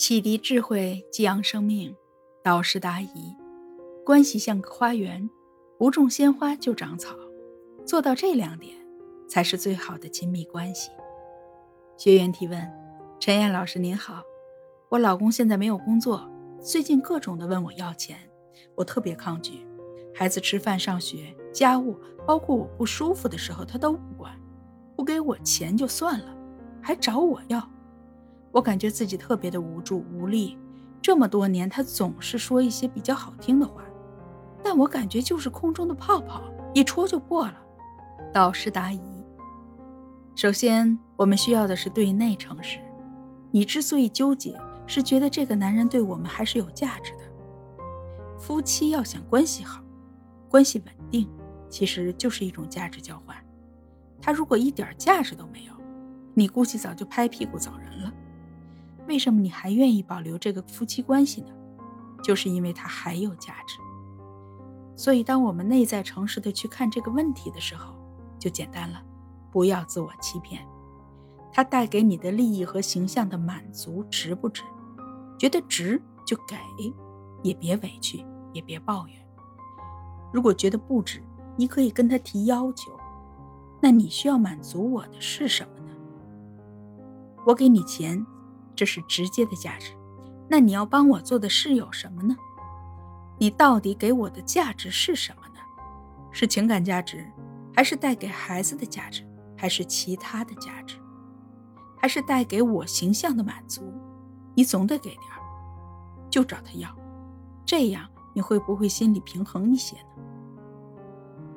启迪智慧，激扬生命，导师答疑。关系像个花园，不种鲜花就长草。做到这两点，才是最好的亲密关系。学员提问：陈燕老师您好，我老公现在没有工作，最近各种的问我要钱，我特别抗拒。孩子吃饭、上学、家务，包括我不舒服的时候，他都不管，不给我钱就算了，还找我要。我感觉自己特别的无助无力。这么多年，他总是说一些比较好听的话，但我感觉就是空中的泡泡，一戳就破了。导师答疑：首先，我们需要的是对内诚实。你之所以纠结，是觉得这个男人对我们还是有价值的。夫妻要想关系好。关系稳定，其实就是一种价值交换。他如果一点价值都没有，你估计早就拍屁股走人了。为什么你还愿意保留这个夫妻关系呢？就是因为它还有价值。所以，当我们内在诚实的去看这个问题的时候，就简单了。不要自我欺骗，它带给你的利益和形象的满足值不值？觉得值就给，也别委屈，也别抱怨。如果觉得不值，你可以跟他提要求。那你需要满足我的是什么呢？我给你钱，这是直接的价值。那你要帮我做的事有什么呢？你到底给我的价值是什么呢？是情感价值，还是带给孩子的价值，还是其他的价值，还是带给我形象的满足？你总得给点儿，就找他要，这样。你会不会心里平衡一些呢？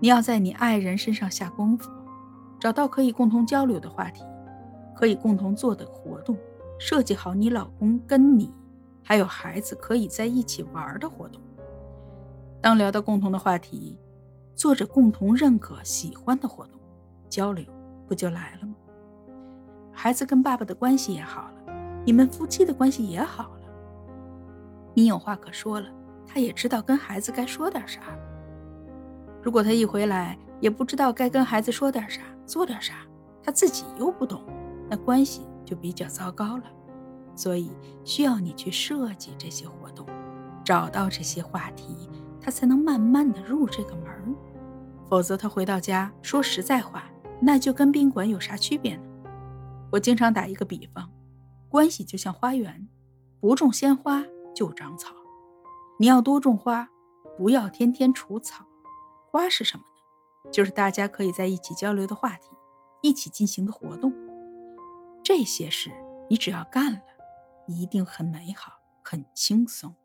你要在你爱人身上下功夫，找到可以共同交流的话题，可以共同做的活动，设计好你老公跟你还有孩子可以在一起玩的活动。当聊到共同的话题，做着共同认可、喜欢的活动，交流不就来了吗？孩子跟爸爸的关系也好了，你们夫妻的关系也好了，你有话可说了。他也知道跟孩子该说点啥。如果他一回来也不知道该跟孩子说点啥、做点啥，他自己又不懂，那关系就比较糟糕了。所以需要你去设计这些活动，找到这些话题，他才能慢慢的入这个门。否则他回到家说实在话，那就跟宾馆有啥区别呢？我经常打一个比方，关系就像花园，不种鲜花就长草。你要多种花，不要天天除草。花是什么呢？就是大家可以在一起交流的话题，一起进行的活动。这些事你只要干了，一定很美好，很轻松。